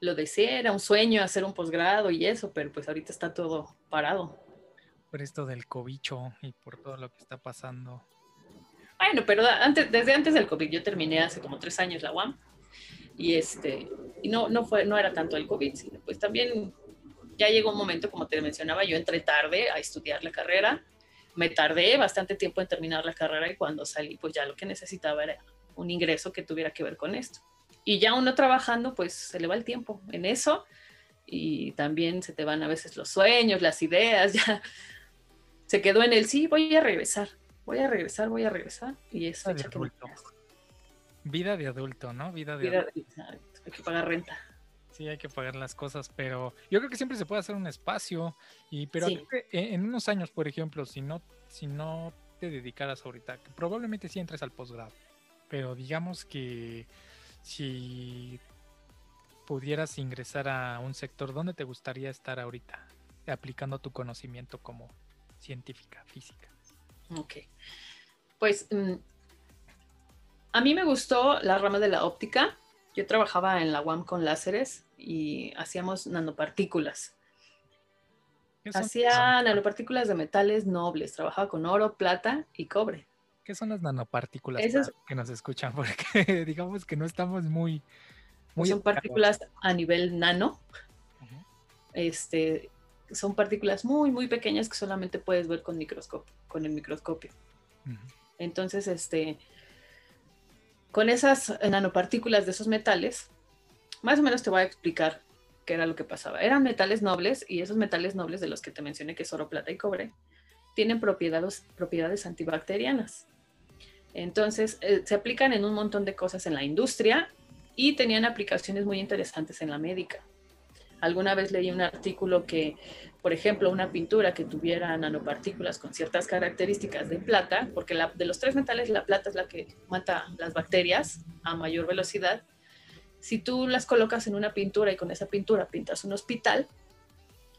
lo deseé, era un sueño hacer un posgrado y eso, pero pues ahorita está todo parado. Por esto del cobicho y por todo lo que está pasando. Bueno, pero antes, desde antes del COVID, yo terminé hace como tres años la UAM y este, y no, no fue, no era tanto el COVID, sino pues también ya llegó un momento, como te mencionaba, yo entré tarde a estudiar la carrera, me tardé bastante tiempo en terminar la carrera y cuando salí, pues ya lo que necesitaba era un ingreso que tuviera que ver con esto. Y ya uno trabajando, pues se le va el tiempo en eso y también se te van a veces los sueños, las ideas, ya se quedó en el sí, voy a regresar, voy a regresar, voy a regresar. Y eso Vida de adulto. Vida de adulto, ¿no? Vida de adulto. Hay que pagar renta. Sí, hay que pagar las cosas, pero yo creo que siempre se puede hacer un espacio. Y pero en unos años, por ejemplo, si no, si no te dedicaras ahorita, probablemente sí entres al posgrado pero digamos que si pudieras ingresar a un sector, ¿dónde te gustaría estar ahorita aplicando tu conocimiento como científica, física? Ok. Pues mm, a mí me gustó la rama de la óptica. Yo trabajaba en la UAM con láseres y hacíamos nanopartículas. Hacía nanopartículas de metales nobles, trabajaba con oro, plata y cobre. ¿Qué son las nanopartículas que nos escuchan? Porque digamos que no estamos muy... muy son partículas a nivel nano. Este, son partículas muy, muy pequeñas que solamente puedes ver con, microscopio, con el microscopio. Entonces, este, con esas nanopartículas de esos metales, más o menos te voy a explicar qué era lo que pasaba. Eran metales nobles y esos metales nobles de los que te mencioné, que es oro, plata y cobre, tienen propiedades, propiedades antibacterianas. Entonces, eh, se aplican en un montón de cosas en la industria y tenían aplicaciones muy interesantes en la médica. Alguna vez leí un artículo que, por ejemplo, una pintura que tuviera nanopartículas con ciertas características de plata, porque de los tres metales la plata es la que mata las bacterias a mayor velocidad, si tú las colocas en una pintura y con esa pintura pintas un hospital,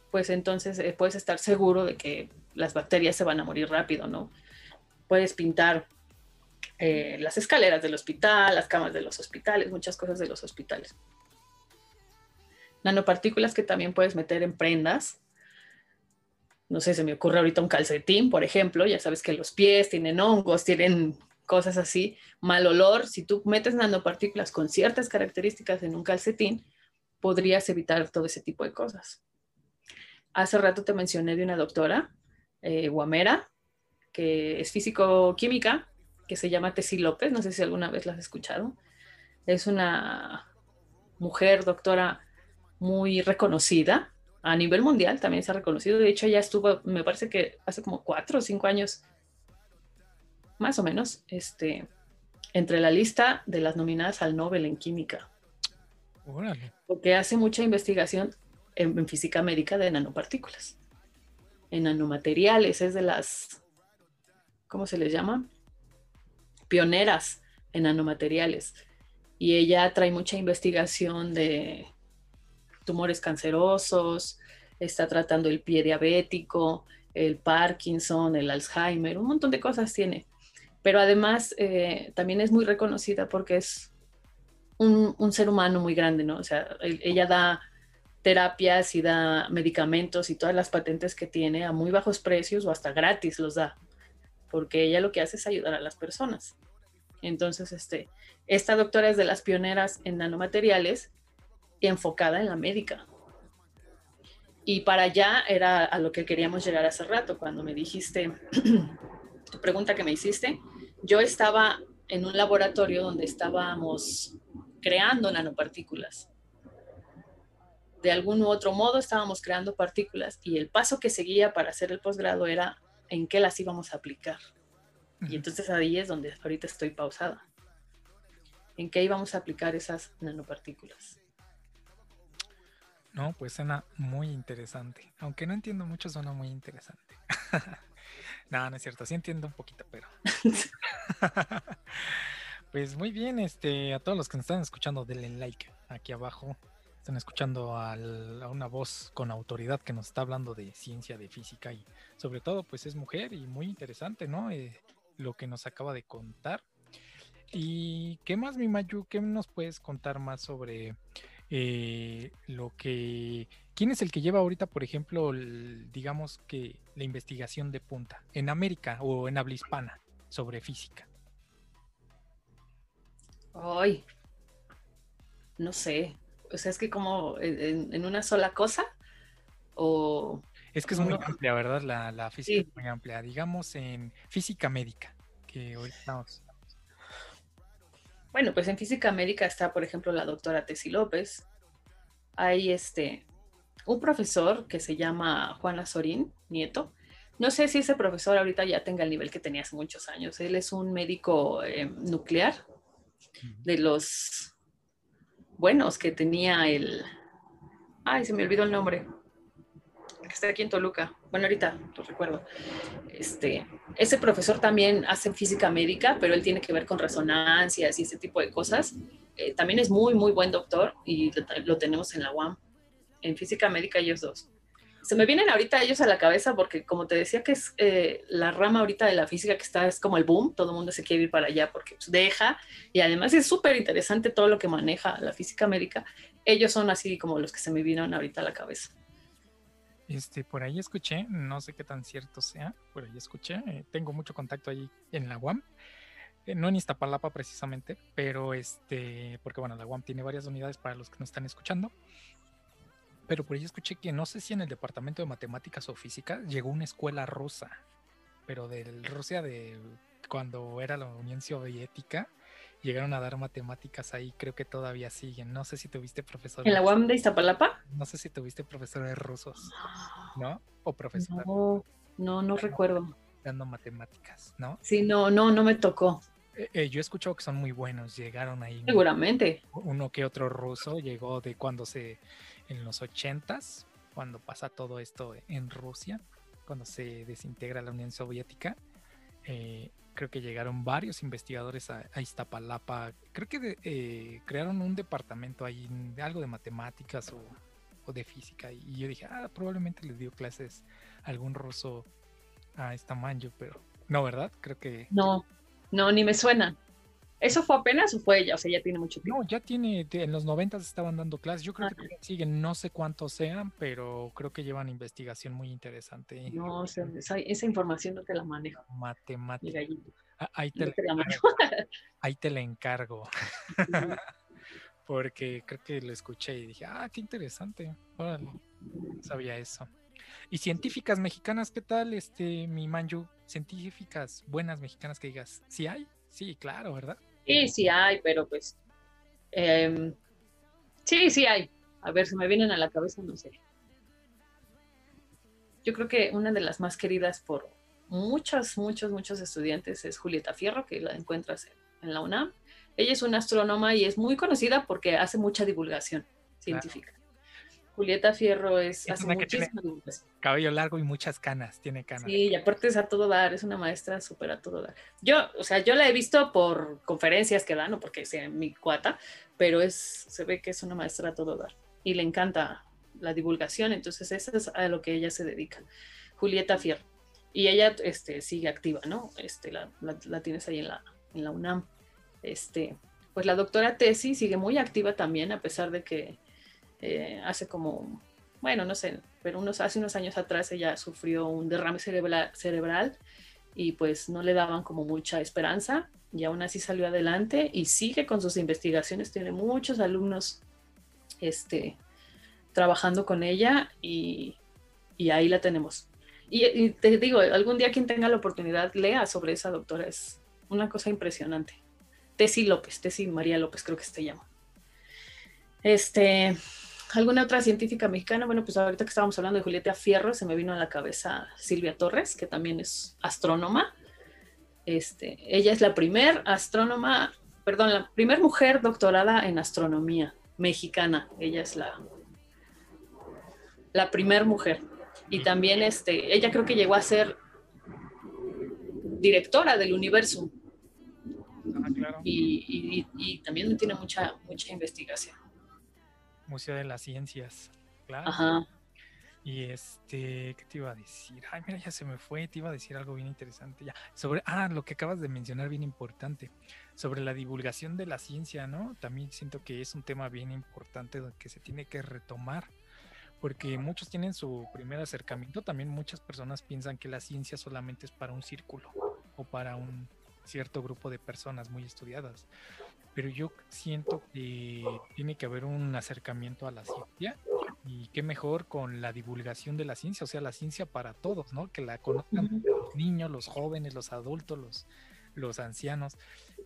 pues entonces eh, puedes estar seguro de que las bacterias se van a morir rápido, ¿no? Puedes pintar eh, las escaleras del hospital, las camas de los hospitales, muchas cosas de los hospitales. Nanopartículas que también puedes meter en prendas. No sé, se me ocurre ahorita un calcetín, por ejemplo. Ya sabes que los pies tienen hongos, tienen cosas así, mal olor. Si tú metes nanopartículas con ciertas características en un calcetín, podrías evitar todo ese tipo de cosas. Hace rato te mencioné de una doctora, eh, Guamera, que es físico-química, que se llama Tessie López, no sé si alguna vez la has escuchado. Es una mujer doctora muy reconocida a nivel mundial, también se ha reconocido. De hecho, ella estuvo, me parece que hace como cuatro o cinco años, más o menos, este, entre la lista de las nominadas al Nobel en química. Porque hace mucha investigación en, en, física médica de nanopartículas, en nanomateriales, es de las, ¿cómo se les llama? pioneras en nanomateriales y ella trae mucha investigación de tumores cancerosos, está tratando el pie diabético, el Parkinson, el Alzheimer, un montón de cosas tiene. Pero además eh, también es muy reconocida porque es un, ser humano muy grande, ¿no? O sea, ella da terapias y da medicamentos y todas las patentes que tiene a muy bajos precios o hasta gratis los da, porque ella lo que hace es ayudar a las personas. Entonces, este, esta doctora es de las pioneras en nanomateriales enfocada en la médica. Y para allá era a lo que queríamos llegar hace rato, cuando me dijiste, tu pregunta que me hiciste, yo estaba en un laboratorio donde estábamos creando nanopartículas. De algún u otro modo estábamos creando partículas y el paso que seguía para hacer el posgrado era en qué las íbamos a aplicar. Y entonces ahí es donde ahorita estoy pausada. ¿En qué íbamos a aplicar esas nanopartículas? No, pues suena muy interesante. Aunque no entiendo mucho, suena muy interesante. no, no es cierto. Sí entiendo un poquito, pero. pues muy bien, este, a todos los que nos están escuchando, denle like aquí abajo. Están escuchando a una voz con autoridad que nos está hablando de ciencia, de física y sobre todo, pues es mujer y muy interesante, ¿no? Eh, lo que nos acaba de contar. ¿Y qué más, mi Mayu? ¿Qué nos puedes contar más sobre eh, lo que... ¿Quién es el que lleva ahorita, por ejemplo, digamos que la investigación de punta en América o en habla hispana sobre física? Ay, no sé. O sea, es que como en, una sola cosa o... Es que es muy amplia, ¿verdad? La, física es muy amplia. Digamos en física médica, que hoy estamos bueno, pues en física médica está, por ejemplo, la doctora Tessie López. Hay este, un profesor que se llama Juana Sorín, nieto. No sé si ese profesor ahorita ya tenga el nivel que tenía hace muchos años. Él es un médico eh, nuclear de los buenos que tenía el... Ay, se me olvidó el nombre que está aquí en Toluca. Bueno, ahorita lo recuerdo. Este, ese profesor también hace física médica, pero él tiene que ver con resonancias y ese tipo de cosas. Eh, también es muy, muy buen doctor y lo, tenemos en la UAM. En física médica ellos dos. Se me vienen ahorita ellos a la cabeza porque, como te decía, que es eh, la rama ahorita de la física que está, es como el boom, todo el mundo se quiere ir para allá porque pues, deja y además es súper interesante todo lo que maneja la física médica. Ellos son así como los que se me vinieron ahorita a la cabeza. Este, por ahí escuché, no sé qué tan cierto sea, por ahí escuché, eh, tengo mucho contacto ahí en la UAM, eh, no en Iztapalapa precisamente, pero este, porque bueno, la UAM tiene varias unidades para los que nos están escuchando, pero por ahí escuché que no sé si en el departamento de matemáticas o física llegó una escuela rusa, pero de Rusia de cuando era la Unión Soviética, llegaron a dar matemáticas ahí, creo que todavía siguen. No sé si tuviste profesores. ¿En la UAM de Iztapalapa? No sé si tuviste profesores rusos, ¿no? O profesores. No, no, no recuerdo. Dando matemáticas, ¿no? Sí, no, no, no me tocó. Eh, eh, yo he escuchado que son muy buenos, llegaron ahí. Seguramente. Uno que otro ruso llegó de cuando se, en los ochentas, cuando pasa todo esto en Rusia, cuando se desintegra la Unión Soviética. Eh, creo que llegaron varios investigadores a, Iztapalapa. Creo que eh, crearon un departamento ahí, algo de matemáticas o, de física. Y yo dije, ah, probablemente les dio clases algún ruso a esta manjo, pero no, ¿verdad? Creo que... No, no, ni me suena. ¿Eso fue apenas o fue ella? O sea, ya tiene mucho tiempo. No, ya tiene, en los 90 estaban dando clases. Yo creo ah. que siguen, no sé cuántos sean, pero creo que llevan investigación muy interesante. No, o sea, esa, información no te la manejo. Matemática. Ahí te, la ahí te la encargo. Porque creo que lo escuché y dije, ah, qué interesante. sabía eso. Y científicas mexicanas, ¿qué tal, este, mi Manju? Científicas buenas mexicanas que digas, ¿sí hay? Sí, claro, ¿verdad? Sí, sí hay, pero pues. Em, sí, sí hay. A ver, si me vienen a la cabeza, no sé. Yo creo que una de las más queridas por muchos, muchos, muchos estudiantes es Julieta Fierro, que la encuentras en, la UNAM. Ella es una astrónoma y es muy conocida porque hace mucha divulgación científica. Julieta Fierro es, hace muchísima Cabello largo y muchas canas, tiene canas. Sí, y aparte es a todo dar, es una maestra súper a todo dar. Yo, o sea, yo la he visto por conferencias que dan, o porque sea mi cuata, pero es, se ve que es una maestra a todo dar. Y le encanta la divulgación, entonces eso es a lo que ella se dedica. Julieta Fierro. Y ella este, sigue activa, ¿no? Este, la, la, tienes ahí en la, en la UNAM. Este, pues la doctora Tessie sigue muy activa también, a pesar de que eh, hace como, bueno, no sé, pero unos, hace unos años atrás ella sufrió un derrame cerebral, y pues no le daban como mucha esperanza y aún así salió adelante y sigue con sus investigaciones, tiene muchos alumnos este, trabajando con ella y, ahí la tenemos. Y, te digo, algún día quien tenga la oportunidad lea sobre esa doctora, es una cosa impresionante. Tessy López, Tessy María López creo que se llama. Este, ¿Alguna otra científica mexicana? Bueno, pues ahorita que estábamos hablando de Julieta Fierro, se me vino a la cabeza Silvia Torres, que también es astrónoma. Este, ella es la primer astrónoma, perdón, la primer mujer doctorada en astronomía mexicana. Ella es la, la primer mujer. Y también este, ella creo que llegó a ser directora del universo. Ah, claro. y, y, también tiene mucha, mucha investigación. Museo de las Ciencias, claro. Ajá. Y este, ¿qué te iba a decir? Ay, mira, ya se me fue, te iba a decir algo bien interesante ya. Sobre, ah, lo que acabas de mencionar, bien importante, sobre la divulgación de la ciencia, ¿no? También siento que es un tema bien importante que se tiene que retomar, porque muchos tienen su primer acercamiento, también muchas personas piensan que la ciencia solamente es para un círculo o para un cierto grupo de personas muy estudiadas pero yo siento que tiene que haber un acercamiento a la ciencia y qué mejor con la divulgación de la ciencia, o sea, la ciencia para todos, ¿no? Que la conozcan los niños, los jóvenes, los adultos, los, los ancianos.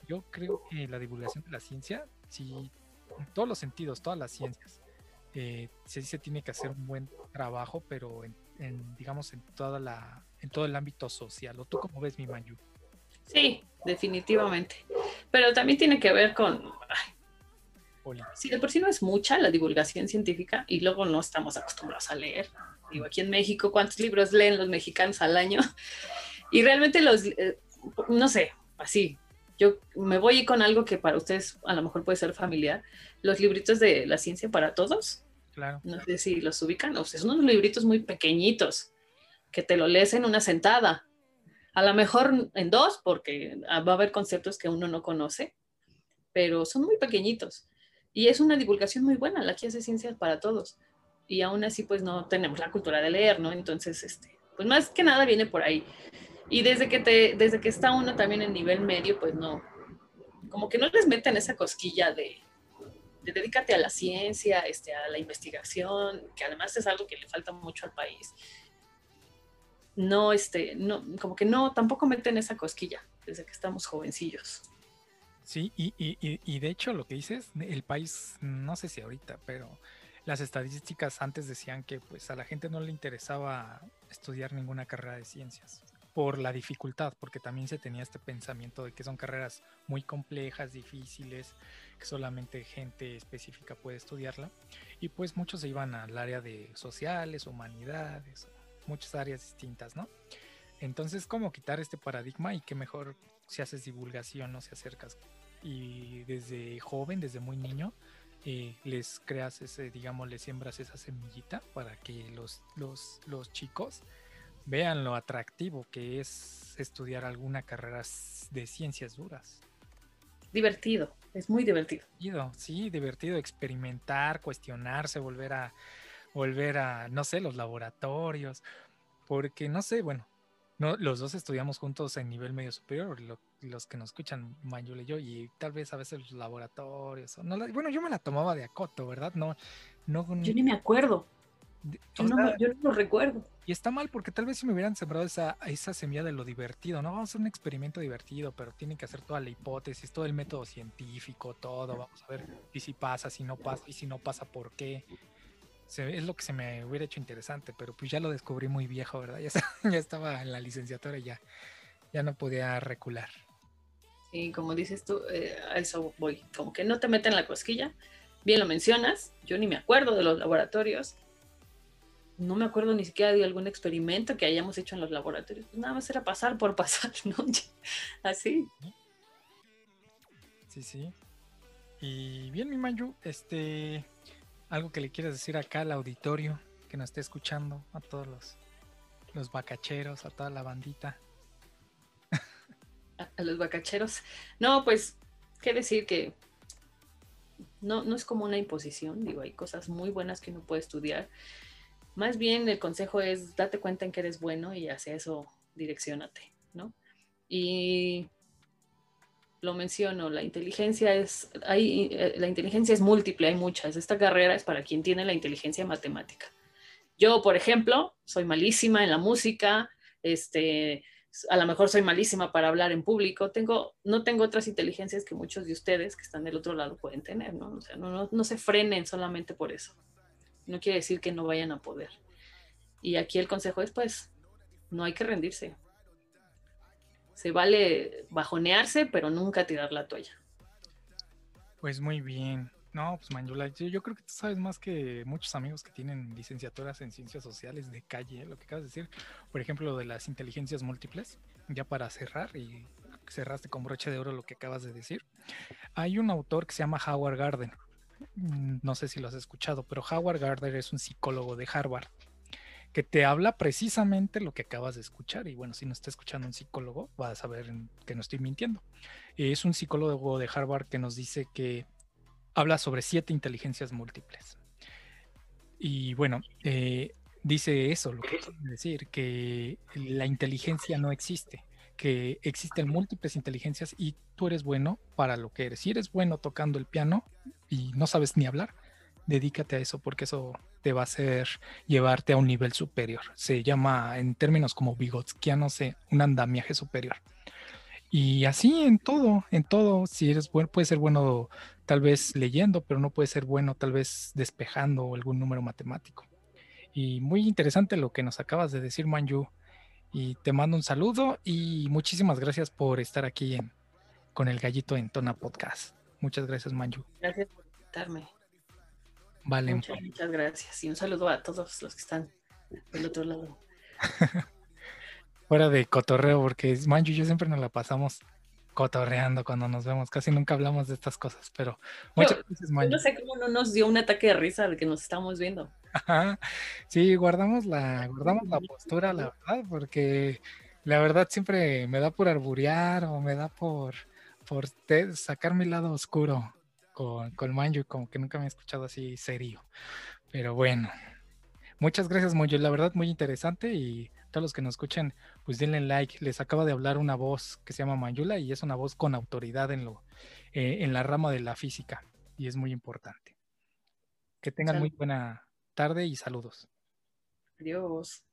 Yo creo que la divulgación de la ciencia, sí, en todos los sentidos, todas las ciencias, eh, sí se tiene que hacer un buen trabajo, pero en, digamos, en toda la, en todo el ámbito social. ¿O tú cómo ves mi Mayu? Sí, definitivamente. Pero también tiene que ver con... si de por sí no es mucha la divulgación científica y luego no estamos acostumbrados a leer. Digo, aquí en México, ¿cuántos libros leen los mexicanos al año? Y realmente los, eh, no sé, así, yo me voy con algo que para ustedes a lo mejor puede ser familiar, los libritos de la ciencia para todos. Claro. No sé si los ubican, o sea, son unos libritos muy pequeñitos que te lo lees en una sentada a lo mejor en dos, porque va a haber conceptos que uno no conoce, pero son muy pequeñitos. Y es una divulgación muy buena, la que hace ciencias para todos. Y aún así, pues no tenemos la cultura de leer, ¿no? Entonces, este, pues más que nada viene por ahí. Y desde que, te, desde que está uno también en nivel medio, pues no, como que no les meten esa cosquilla de, de dedícate a la ciencia, este, a la investigación, que además es algo que le falta mucho al país no, este, no, como que no, tampoco meten esa cosquilla desde que estamos jovencillos. Sí, y, y, y, de hecho lo que dices, el país, no sé si ahorita, pero las estadísticas antes decían que pues a la gente no le interesaba estudiar ninguna carrera de ciencias por la dificultad, porque también se tenía este pensamiento de que son carreras muy complejas, difíciles, que solamente gente específica puede estudiarla, y pues muchos se iban al área de sociales, humanidades, muchas áreas distintas, ¿no? Entonces, ¿cómo quitar este paradigma y qué mejor si haces divulgación, no se acercas y desde joven, desde muy niño, eh, les creas ese, digamos, les siembras esa semillita para que los, los, los chicos vean lo atractivo que es estudiar alguna carrera de ciencias duras. Divertido, es muy divertido. Sí, divertido, experimentar, cuestionarse, volver a, volver a, no sé, los laboratorios, porque no sé, bueno, no, los dos estudiamos juntos en nivel medio superior, los que nos escuchan, Mayul y yo, y tal vez a veces los laboratorios. No, bueno, yo me la tomaba de acoto, ¿verdad? No, no. Yo ni me acuerdo. Yo, no, yo, no, lo recuerdo. Y está mal porque tal vez si me hubieran sembrado esa, esa semilla de lo divertido, ¿no? Vamos a hacer un experimento divertido, pero tienen que hacer toda la hipótesis, todo el método científico, todo. Vamos a ver y si pasa, si no pasa, y si no pasa, ¿por qué? Es lo que se me hubiera hecho interesante, pero pues ya lo descubrí muy viejo, ¿verdad? Ya, estaba en la licenciatura y ya, ya no podía recular. Sí, como dices tú, eh, a eso voy. Como que no te meten la cosquilla. Bien lo mencionas, yo ni me acuerdo de los laboratorios. No me acuerdo ni siquiera de algún experimento que hayamos hecho en los laboratorios. Pues nada más era pasar por pasar, ¿no? Así. Sí, sí. Y bien, mi Mayu, este, algo que le quieras decir acá al auditorio que nos esté escuchando, a todos los, los bacacheros, a toda la bandita. A, los bacacheros. No, pues, qué decir que No, no es como una imposición, digo, hay cosas muy buenas que uno puede estudiar. Más bien el consejo es date cuenta en que eres bueno y hacia eso direccionate, ¿no? Y lo menciono, la inteligencia es, hay, eh, la inteligencia es múltiple, hay muchas. Esta carrera es para quien tiene la inteligencia matemática. Yo, por ejemplo, soy malísima en la música, este, a lo mejor soy malísima para hablar en público, tengo, no tengo otras inteligencias que muchos de ustedes que están del otro lado pueden tener, ¿no? No se frenen solamente por eso. No quiere decir que no vayan a poder. Y aquí el consejo es, pues, no hay que rendirse. Se vale bajonearse, pero nunca tirar la toalla. Pues muy bien. No, pues Manjula, yo, creo que tú sabes más que muchos amigos que tienen licenciaturas en ciencias sociales de calle, ¿eh? lo que acabas de decir. Por ejemplo, lo de las inteligencias múltiples, ya para cerrar y cerraste con broche de oro lo que acabas de decir. Hay un autor que se llama Howard Gardner. Mm, no sé si lo has escuchado, pero Howard Gardner es un psicólogo de Harvard que te habla precisamente lo que acabas de escuchar. Y bueno, si no está escuchando un psicólogo, vas a saber que no estoy mintiendo. Es un psicólogo de Harvard que nos dice que habla sobre siete inteligencias múltiples. Y bueno, eh, dice eso, lo que quiere decir, que la inteligencia no existe, que existen múltiples inteligencias y tú eres bueno para lo que eres. Si eres bueno tocando el piano y no sabes ni hablar, dedícate a eso porque eso te va a hacer llevarte a un nivel superior. Se llama en términos como no sé, un andamiaje superior. Y así en todo, en todo, si eres bueno, puede ser bueno tal vez leyendo, pero no puede ser bueno tal vez despejando algún número matemático. Y muy interesante lo que nos acabas de decir, Manju. Y te mando un saludo y muchísimas gracias por estar aquí en, con el gallito en Tona Podcast. Muchas gracias, Manju. Gracias por invitarme. Vale. Muchas, muchas gracias. Y un saludo a todos los que están del otro lado. Fuera de cotorreo, porque Manju y yo siempre nos la pasamos cotorreando cuando nos vemos. Casi nunca hablamos de estas cosas, pero muchas gracias, No sé cómo no nos dio un ataque de risa de que nos estamos viendo. Sí, guardamos la, guardamos la postura, la verdad, porque la verdad siempre me da por arburear o me da por, por sacar mi lado oscuro con, con Manju, como que nunca me he escuchado así serio. Pero bueno, muchas gracias, Manju. La verdad, muy interesante y todos los que nos escuchen, pues denle like. Les acaba de hablar una voz que se llama Mayula y es una voz con autoridad en, lo, eh, en la rama de la física y es muy importante. Que tengan muy buena tarde y saludos. Adiós.